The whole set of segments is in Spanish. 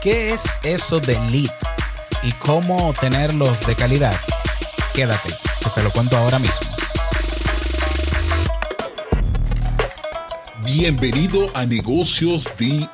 ¿Qué es eso de lead y cómo tenerlos de calidad? Quédate, que te lo cuento ahora mismo. Bienvenido a Negocios DIY.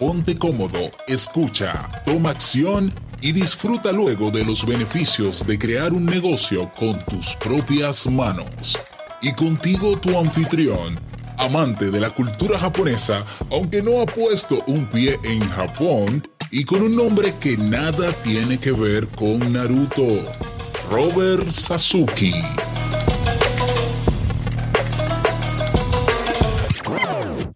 Ponte cómodo, escucha, toma acción y disfruta luego de los beneficios de crear un negocio con tus propias manos. Y contigo tu anfitrión, amante de la cultura japonesa, aunque no ha puesto un pie en Japón, y con un nombre que nada tiene que ver con Naruto, Robert Sasuke.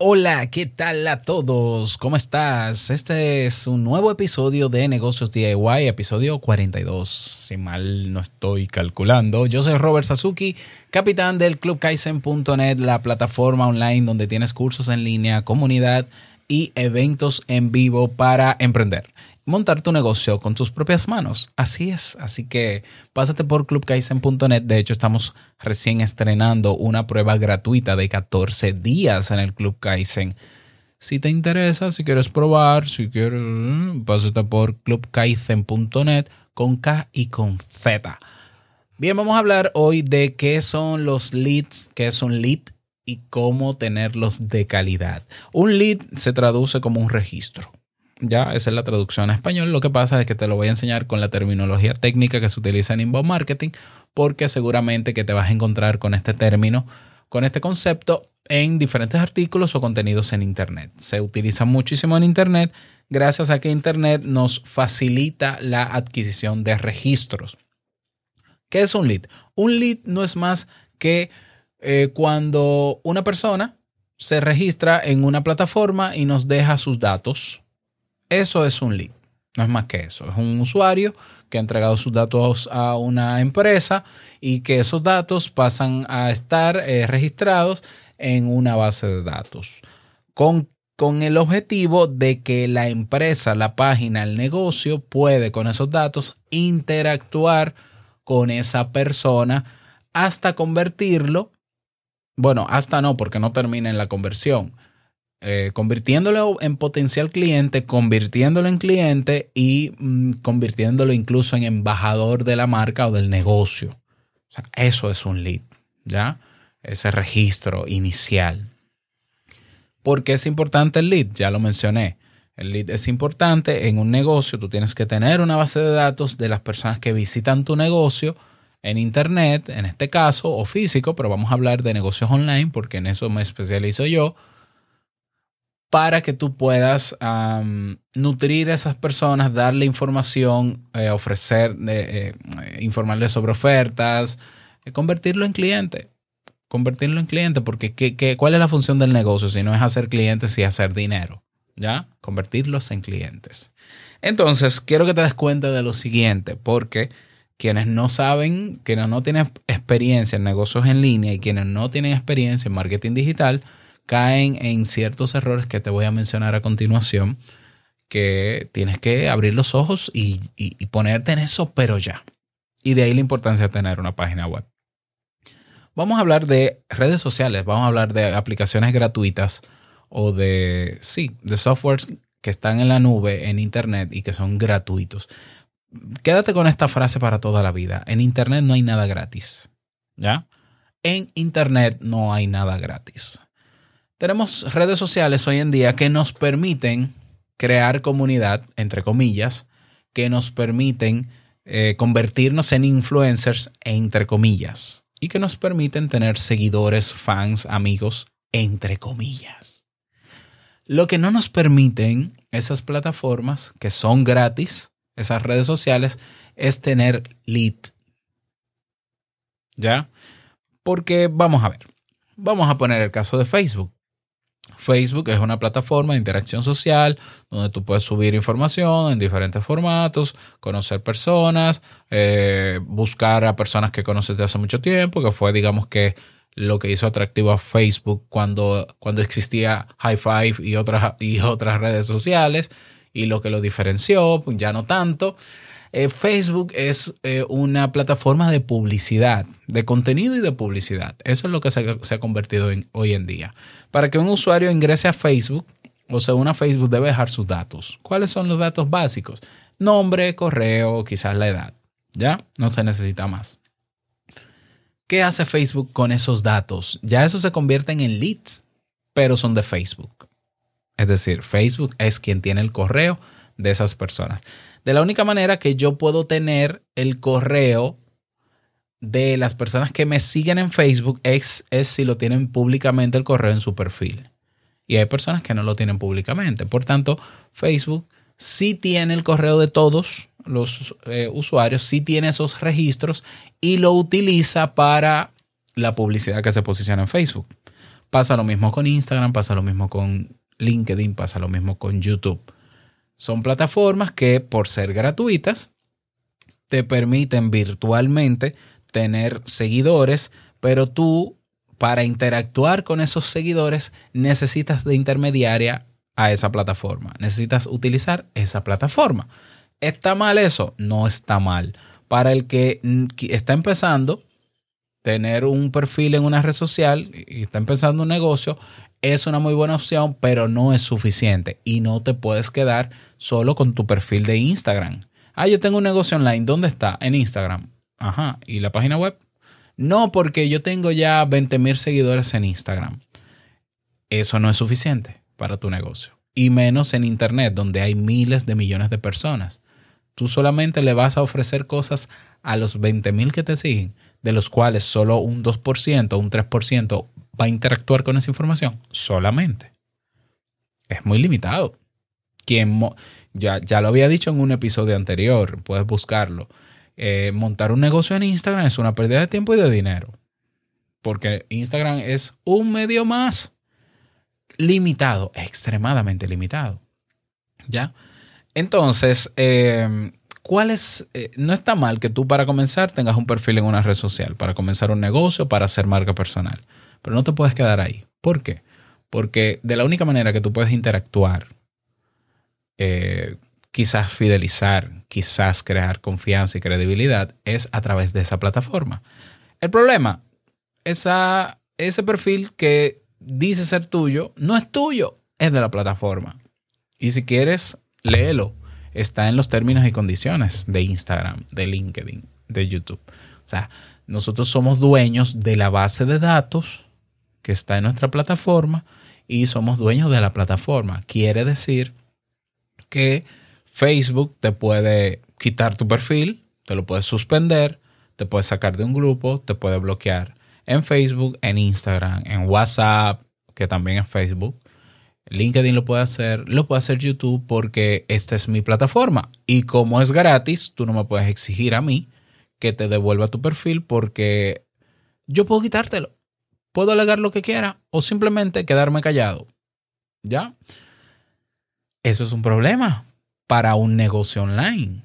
Hola, ¿qué tal a todos? ¿Cómo estás? Este es un nuevo episodio de Negocios DIY, episodio 42, si mal no estoy calculando. Yo soy Robert Sasuki, capitán del clubkaizen.net, la plataforma online donde tienes cursos en línea, comunidad y eventos en vivo para emprender montar tu negocio con tus propias manos. Así es. Así que pásate por clubkaizen.net. De hecho, estamos recién estrenando una prueba gratuita de 14 días en el Club Kaizen. Si te interesa, si quieres probar, si quieres, pásate por clubkaizen.net con K y con Z. Bien, vamos a hablar hoy de qué son los leads, qué es un lead y cómo tenerlos de calidad. Un lead se traduce como un registro. Ya, esa es la traducción a español. Lo que pasa es que te lo voy a enseñar con la terminología técnica que se utiliza en inbound marketing, porque seguramente que te vas a encontrar con este término, con este concepto en diferentes artículos o contenidos en Internet. Se utiliza muchísimo en Internet gracias a que Internet nos facilita la adquisición de registros. ¿Qué es un lead? Un lead no es más que eh, cuando una persona se registra en una plataforma y nos deja sus datos eso es un lead. No es más que eso. Es un usuario que ha entregado sus datos a una empresa y que esos datos pasan a estar eh, registrados en una base de datos. Con, con el objetivo de que la empresa, la página, el negocio puede con esos datos interactuar con esa persona hasta convertirlo. Bueno, hasta no, porque no termina en la conversión eh, convirtiéndolo en potencial cliente, convirtiéndolo en cliente y mm, convirtiéndolo incluso en embajador de la marca o del negocio. O sea, eso es un lead, ¿ya? Ese registro inicial. ¿Por qué es importante el lead? Ya lo mencioné. El lead es importante en un negocio. Tú tienes que tener una base de datos de las personas que visitan tu negocio en Internet, en este caso, o físico, pero vamos a hablar de negocios online porque en eso me especializo yo para que tú puedas nutrir a esas personas, darle información, eh, ofrecer, eh, informarles sobre ofertas, eh, convertirlo en cliente. Convertirlo en cliente, porque ¿qué, cuál es la función del negocio si no es hacer clientes y hacer dinero? ¿Ya? Convertirlos en clientes. Entonces, quiero que te des cuenta de lo siguiente, porque quienes no saben, quienes no tienen experiencia en negocios en línea y quienes no tienen experiencia en marketing digital, caen en ciertos errores que te voy a mencionar a continuación, que tienes que abrir los ojos y, ponerte en eso, pero ya. Y de ahí la importancia de tener una página web. Vamos a hablar de redes sociales, vamos a hablar de aplicaciones gratuitas o de, sí, de softwares que están en la nube, en Internet y que son gratuitos. Quédate con esta frase para toda la vida. En Internet no hay nada gratis. ¿Ya? En Internet no hay nada gratis. Tenemos redes sociales hoy en día que nos permiten crear comunidad, entre comillas, que nos permiten eh, convertirnos en influencers, entre comillas, y que nos permiten tener seguidores, fans, amigos, entre comillas. Lo que no nos permiten esas plataformas, que son gratis, esas redes sociales, es tener lead. ¿Ya? Porque vamos a ver, vamos a poner el caso de Facebook. Facebook es una plataforma de interacción social donde tú puedes subir información en diferentes formatos, conocer personas, eh, buscar a personas que conoces de hace mucho tiempo, que fue, digamos que, lo que hizo atractivo a Facebook cuando, cuando existía High Five y otras, y otras redes sociales, y lo que lo diferenció, pues ya no tanto. Eh, Facebook es eh, una plataforma de publicidad, de contenido y de publicidad. Eso es lo que se, ha convertido hoy en día. Para que un usuario ingrese a Facebook, o se una Facebook debe dejar sus datos. ¿Cuáles son los datos básicos? Nombre, correo, quizás la edad. ¿Ya? No se necesita más. ¿Qué hace Facebook con esos datos? Ya eso se convierte en leads, pero son de Facebook. Es decir, Facebook es quien tiene el correo de esas personas. De la única manera que yo puedo tener el correo de las personas que me siguen en Facebook es, si lo tienen públicamente el correo en su perfil. Y hay personas que no lo tienen públicamente. Por tanto, Facebook sí tiene el correo de todos los eh, usuarios, sí tiene esos registros y lo utiliza para la publicidad que se posiciona en Facebook. Pasa lo mismo con Instagram, pasa lo mismo con LinkedIn, pasa lo mismo con YouTube. Son plataformas que por ser gratuitas te permiten virtualmente tener seguidores, pero tú para interactuar con esos seguidores necesitas de intermediaria a esa plataforma. Necesitas utilizar esa plataforma. ¿Está mal eso? No está mal. Para el que está empezando, tener un perfil en una red social y está empezando un negocio es una muy buena opción, pero no es suficiente y no te puedes quedar solo con tu perfil de Instagram. Ah, yo tengo un negocio online. ¿Dónde está? En Instagram. Ajá. ¿Y la página web? No, porque yo tengo ya 20 mil seguidores en Instagram. Eso no es suficiente para tu negocio. Y menos en Internet, donde hay miles de millones de personas. Tú solamente le vas a ofrecer cosas a los 20 mil que te siguen, de los cuales solo un 2%, un 3% va a interactuar con esa información. Solamente. Es muy limitado. Quien ya, ya lo había dicho en un episodio anterior, puedes buscarlo. Eh, montar un negocio en Instagram es una pérdida de tiempo y de dinero. Porque Instagram es un medio más limitado, extremadamente limitado. ¿Ya? Entonces, eh, ¿cuál es? Eh, no está mal que tú para comenzar tengas un perfil en una red social, para comenzar un negocio, para hacer marca personal. Pero no te puedes quedar ahí. ¿Por qué? Porque de la única manera que tú puedes interactuar quizás fidelizar, quizás crear confianza y credibilidad es a través de esa plataforma. El problema, esa, ese perfil que dice ser tuyo, no es tuyo, es de la plataforma. Y si quieres, léelo. Está en los términos y condiciones de Instagram, de LinkedIn, de YouTube. O sea, nosotros somos dueños de la base de datos que está en nuestra plataforma y somos dueños de la plataforma. Quiere decir que Facebook te puede quitar tu perfil, te lo puede suspender, te puede sacar de un grupo, te puede bloquear en Facebook, en Instagram, en WhatsApp, que también es Facebook. LinkedIn lo puede hacer, lo puede hacer YouTube porque esta es mi plataforma. Y como es gratis, tú no me puedes exigir a mí que te devuelva tu perfil porque yo puedo quitártelo. Puedo alegar lo que quiera o simplemente quedarme callado. ¿Ya? Eso es un problema para un negocio online.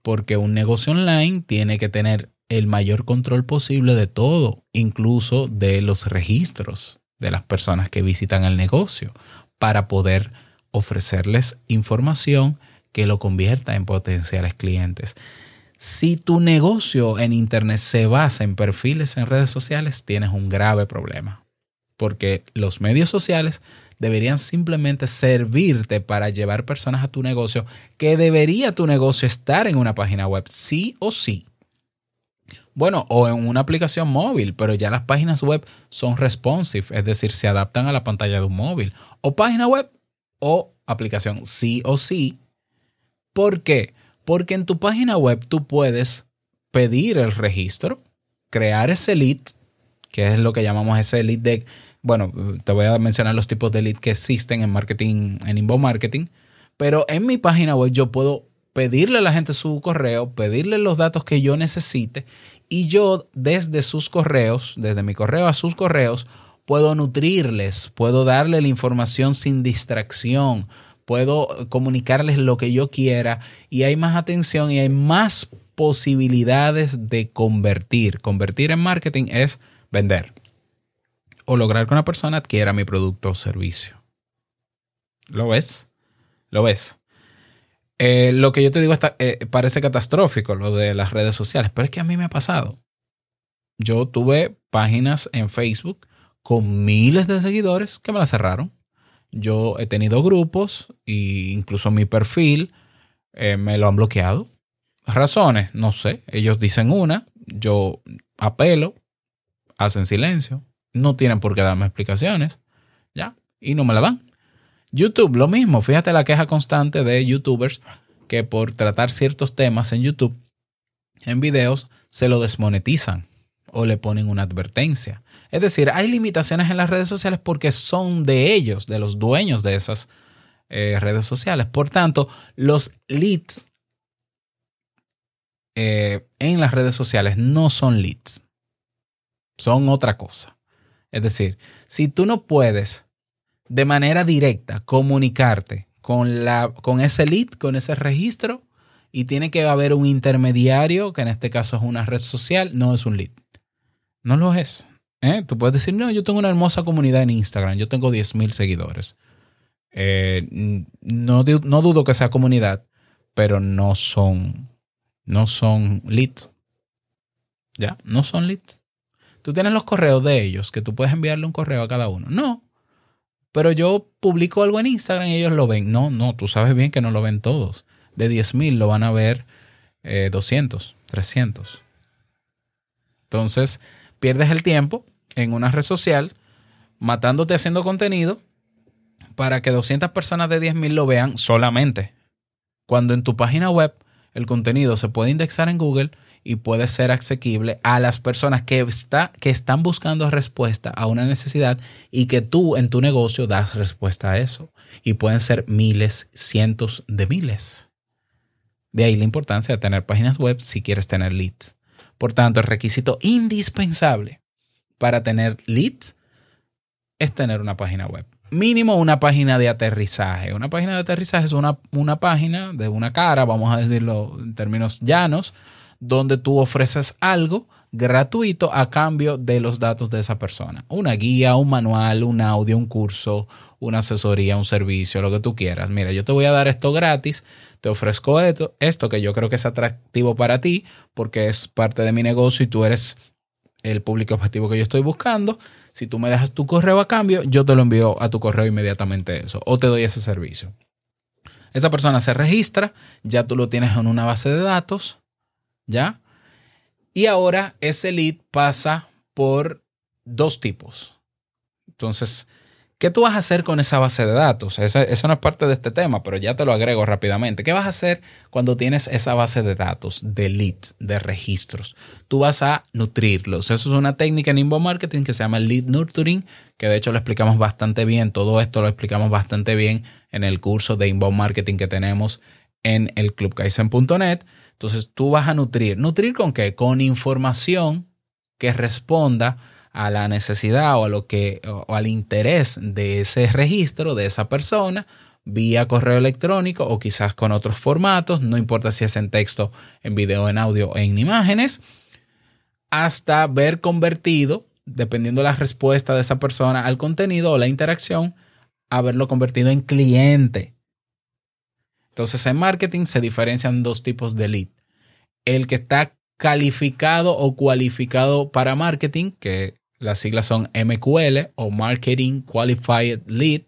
Porque un negocio online tiene que tener el mayor control posible de todo, incluso de los registros de las personas que visitan el negocio, para poder ofrecerles información que lo convierta en potenciales clientes. Si tu negocio en Internet se basa en perfiles en redes sociales, tienes un grave problema, porque los medios sociales deberían simplemente servirte para llevar personas a tu negocio, que debería tu negocio estar en una página web, sí o sí. Bueno, o en una aplicación móvil, pero ya las páginas web son responsive, es decir, se adaptan a la pantalla de un móvil. O página web o aplicación, sí o sí. ¿Por qué? Porque en tu página web tú puedes pedir el registro, crear ese lead, que es lo que llamamos ese lead deck bueno, te voy a mencionar los tipos de lead que existen en marketing, en inbound marketing, pero en mi página web yo puedo pedirle a la gente su correo, pedirle los datos que yo necesite y yo desde sus correos, desde mi correo a sus correos, puedo nutrirles, puedo darle la información sin distracción, puedo comunicarles lo que yo quiera y hay más atención y hay más posibilidades de convertir. Convertir en marketing es vender o lograr que una persona adquiera mi producto o servicio. ¿Lo ves? ¿Lo ves? Eh, lo que yo te digo está, eh, parece catastrófico, lo de las redes sociales, pero es que a mí me ha pasado. Yo tuve páginas en Facebook con miles de seguidores que me las cerraron. Yo he tenido grupos e incluso mi perfil eh, me lo han bloqueado. Razones, no sé. Ellos dicen una, yo apelo, hacen silencio, no tienen por qué darme explicaciones, ¿ya? Y no me la dan. YouTube, lo mismo. Fíjate la queja constante de youtubers que por tratar ciertos temas en YouTube, en videos, se lo desmonetizan o le ponen una advertencia. Es decir, hay limitaciones en las redes sociales porque son de ellos, de los dueños de esas eh, redes sociales. Por tanto, los leads eh, en las redes sociales no son leads, son otra cosa. Es decir, si tú no puedes de manera directa comunicarte con, la, con ese lead, con ese registro, y tiene que haber un intermediario, que en este caso es una red social, no es un lead. No lo es. ¿Eh? Tú puedes decir, no, yo tengo una hermosa comunidad en Instagram, yo tengo 10.000 seguidores. Eh, no, no dudo que sea comunidad, pero no son, no son leads. ¿Ya? No son leads. Tú tienes los correos de ellos, que tú puedes enviarle un correo a cada uno. No. Pero yo publico algo en Instagram y ellos lo ven. No, no, tú sabes bien que no lo ven todos. De 10.000 lo van a ver 200, eh, 300. Entonces, pierdes el tiempo en una red social matándote haciendo contenido para que 200 personas de 10.000 lo vean solamente. Cuando en tu página web el contenido se puede indexar en Google y puede ser asequible a las personas que, está, que están buscando respuesta a una necesidad y que tú en tu negocio das respuesta a eso. Y pueden ser miles, cientos de miles. De ahí la importancia de tener páginas web si quieres tener leads. Por tanto, el requisito indispensable para tener leads es tener una página web mínimo una página de aterrizaje. Una página de aterrizaje es una, una página de una cara, vamos a decirlo en términos llanos, donde tú ofreces algo gratuito a cambio de los datos de esa persona. Una guía, un manual, un audio, un curso, una asesoría, un servicio, lo que tú quieras. Mira, yo te voy a dar esto gratis, te ofrezco esto, esto que yo creo que es atractivo para ti porque es parte de mi negocio y tú eres el público objetivo que yo estoy buscando. Si tú me dejas tu correo a cambio, yo te lo envío a tu correo inmediatamente eso o te doy ese servicio. Esa persona se registra, ya tú lo tienes en una base de datos, ¿ya? Y ahora ese lead pasa por dos tipos. Entonces, ¿Qué tú vas a hacer con esa base de datos? Eso, no es parte de este tema, pero ya te lo agrego rápidamente. ¿Qué vas a hacer cuando tienes esa base de datos, de leads, de registros? Tú vas a nutrirlos. Eso es una técnica en inbound marketing que se llama lead nurturing, que de hecho lo explicamos bastante bien. Todo esto lo explicamos bastante bien en el curso de inbound marketing que tenemos en el clubkaizen.net. Entonces tú vas a nutrir. ¿Nutrir con qué? Con información que responda a la necesidad o a lo que o al interés de ese registro de esa persona vía correo electrónico o quizás con otros formatos, no importa si es en texto, en video, en audio o en imágenes, hasta ver convertido, dependiendo de la respuesta de esa persona al contenido o la interacción, haberlo convertido en cliente. Entonces en marketing se diferencian dos tipos de lead. El que está calificado o cualificado para marketing, que las siglas son MQL o Marketing Qualified Lead,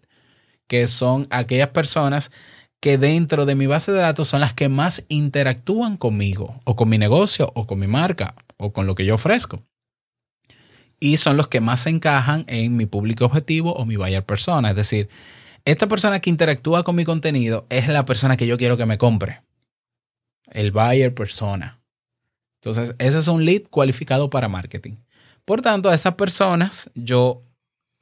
que son aquellas personas que dentro de mi base de datos son las que más interactúan conmigo o con mi negocio o con mi marca o con lo que yo ofrezco. Y son los que más se encajan en mi público objetivo o mi buyer persona. Es decir, esta persona que interactúa con mi contenido es la persona que yo quiero que me compre. El buyer persona. Entonces, ese es un lead cualificado para marketing. Por tanto, a esas personas yo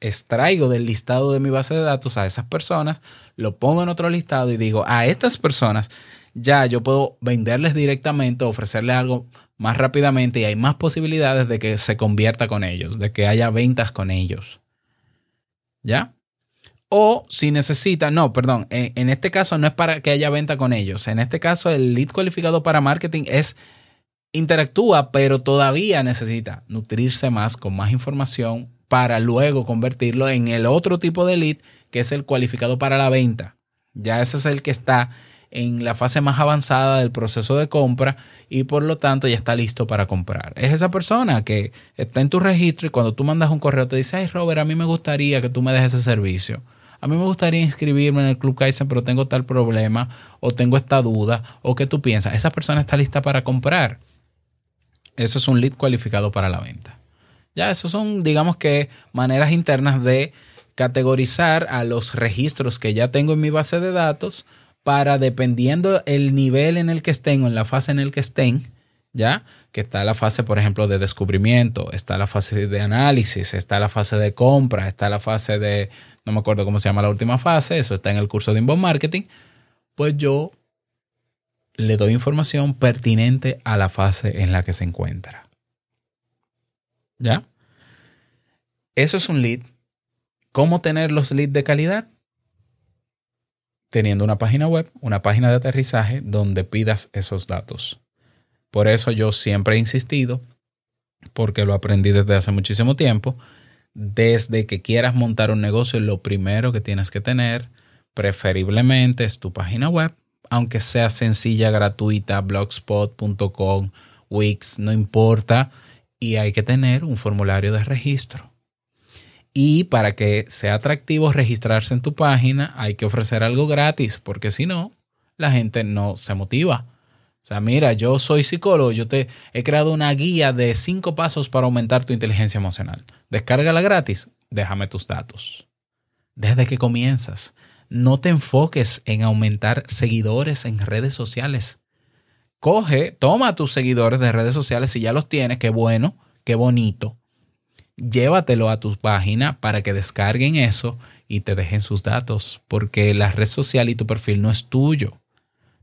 extraigo del listado de mi base de datos a esas personas, lo pongo en otro listado y digo, a estas personas ya yo puedo venderles directamente, ofrecerles algo más rápidamente y hay más posibilidades de que se convierta con ellos, de que haya ventas con ellos. ¿Ya? O si necesita, no, perdón, en, este caso no es para que haya venta con ellos. En este caso el lead cualificado para marketing es interactúa, pero todavía necesita nutrirse más con más información para luego convertirlo en el otro tipo de lead, que es el cualificado para la venta. Ya ese es el que está en la fase más avanzada del proceso de compra y por lo tanto ya está listo para comprar. Es esa persona que está en tu registro y cuando tú mandas un correo te dice, ay Robert, a mí me gustaría que tú me dejes ese servicio. a mí me gustaría inscribirme en el Club Kaizen, pero tengo tal problema, o tengo esta duda, o qué tú piensas, esa persona está lista para comprar. Eso es un lead cualificado para la venta. Ya, esos son, digamos que, maneras internas de categorizar a los registros que ya tengo en mi base de datos para, dependiendo el nivel en el que estén o en la fase en el que estén, ¿ya? Que está la fase, por ejemplo, de descubrimiento, está la fase de análisis, está la fase de compra, está la fase de, no me acuerdo cómo se llama la última fase, eso está en el curso de inbound marketing, pues yo le doy información pertinente a la fase en la que se encuentra. ¿Ya? Eso es un lead. ¿Cómo tener los leads de calidad? Teniendo una página web, una página de aterrizaje donde pidas esos datos. Por eso yo siempre he insistido, porque lo aprendí desde hace muchísimo tiempo, desde que quieras montar un negocio, lo primero que tienes que tener, preferiblemente, es tu página web, aunque sea sencilla, gratuita, blogspot.com, Wix, no importa, y hay que tener un formulario de registro. Y para que sea atractivo registrarse en tu página, hay que ofrecer algo gratis, porque si no, la gente no se motiva. O sea, mira, yo soy psicólogo, yo te he creado una guía de cinco pasos para aumentar tu inteligencia emocional. Descárgala gratis, déjame tus datos. Desde que comienzas, no te enfoques en aumentar seguidores en redes sociales. Coge, toma tus seguidores de redes sociales, si ya los tienes, qué bueno, qué bonito. Llévatelo a tu página para que descarguen eso y te dejen sus datos, porque la red social y tu perfil no es tuyo.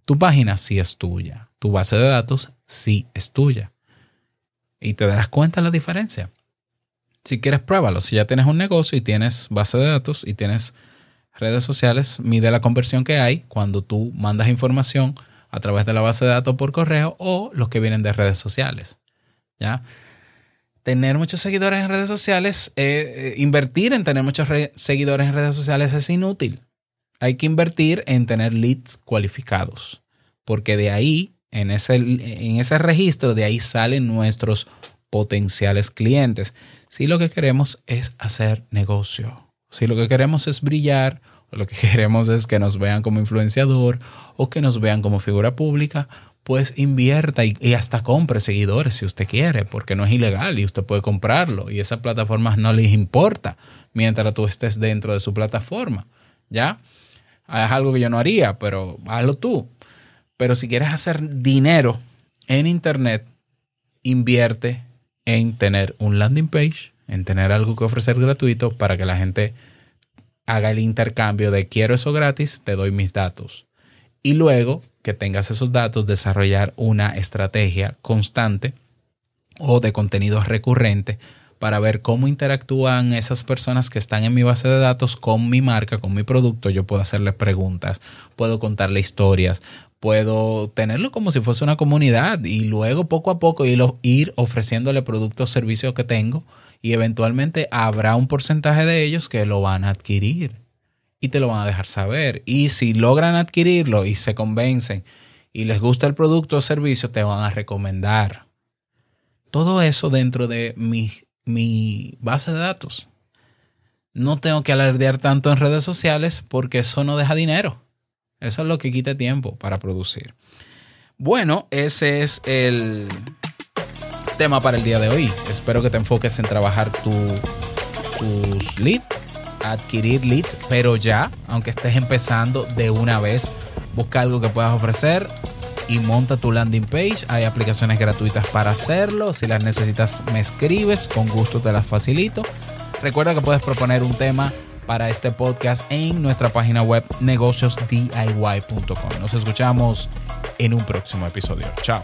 Tu página sí es tuya tu base de datos sí es tuya. Y te darás cuenta de la diferencia. Si quieres, pruébalo. Si ya tienes un negocio y tienes base de datos y tienes redes sociales, mide la conversión que hay cuando tú mandas información a través de la base de datos por correo o los que vienen de redes sociales. ¿Ya? Tener muchos seguidores en redes sociales, eh, eh, invertir en tener muchos seguidores en redes sociales es inútil. Hay que invertir en tener leads cualificados, porque de ahí en ese, en ese registro, de ahí salen nuestros potenciales clientes. Si lo que queremos es hacer negocio, si lo que queremos es brillar, lo que queremos es que nos vean como influenciador o que nos vean como figura pública, pues invierta y, hasta compre seguidores si usted quiere, porque no es ilegal y usted puede comprarlo y esas plataformas no les importa mientras tú estés dentro de su plataforma. ¿Ya? Es algo que yo no haría, pero hazlo tú. Pero si quieres hacer dinero en Internet, invierte en tener un landing page, en tener algo que ofrecer gratuito para que la gente haga el intercambio de quiero eso gratis, te doy mis datos. Y luego que tengas esos datos, desarrollar una estrategia constante o de contenido recurrente para ver cómo interactúan esas personas que están en mi base de datos con mi marca, con mi producto. Yo puedo hacerle preguntas, puedo contarle historias, puedo tenerlo como si fuese una comunidad y luego poco a poco ir, ofreciéndole productos o servicios que tengo y eventualmente habrá un porcentaje de ellos que lo van a adquirir y te lo van a dejar saber. Y si logran adquirirlo y se convencen y les gusta el producto o servicio, te van a recomendar. Todo eso dentro de mi, mi base de datos. No tengo que alardear tanto en redes sociales porque eso no deja dinero. Eso es lo que quita tiempo para producir. Bueno, ese es el tema para el día de hoy. Espero que te enfoques en trabajar tus leads, adquirir leads, pero ya, aunque estés empezando de una vez, busca algo que puedas ofrecer y monta tu landing page. Hay aplicaciones gratuitas para hacerlo. Si las necesitas, me escribes, con gusto te las facilito. Recuerda que puedes proponer un tema para este podcast en nuestra página web negociosdiy.com. Nos escuchamos en un próximo episodio. Chao.